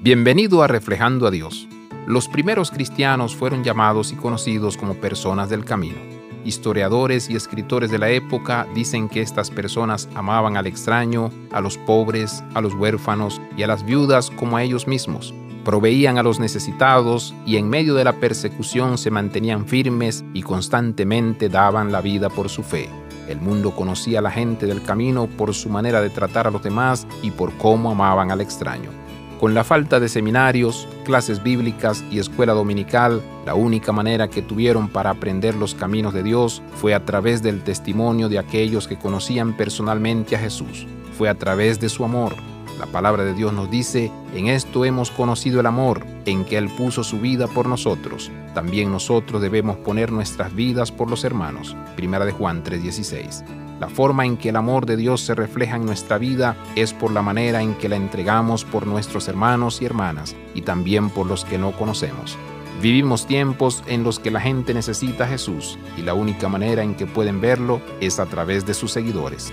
Bienvenido a Reflejando a Dios. Los primeros cristianos fueron llamados y conocidos como personas del camino. Historiadores y escritores de la época dicen que estas personas amaban al extraño, a los pobres, a los huérfanos y a las viudas como a ellos mismos. Proveían a los necesitados y en medio de la persecución se mantenían firmes y constantemente daban la vida por su fe. El mundo conocía a la gente del camino por su manera de tratar a los demás y por cómo amaban al extraño. Con la falta de seminarios, clases bíblicas y escuela dominical, la única manera que tuvieron para aprender los caminos de Dios fue a través del testimonio de aquellos que conocían personalmente a Jesús. Fue a través de su amor. La palabra de Dios nos dice, en esto hemos conocido el amor, en que Él puso su vida por nosotros. También nosotros debemos poner nuestras vidas por los hermanos. Primera de Juan 3:16. La forma en que el amor de Dios se refleja en nuestra vida es por la manera en que la entregamos por nuestros hermanos y hermanas y también por los que no conocemos. Vivimos tiempos en los que la gente necesita a Jesús y la única manera en que pueden verlo es a través de sus seguidores.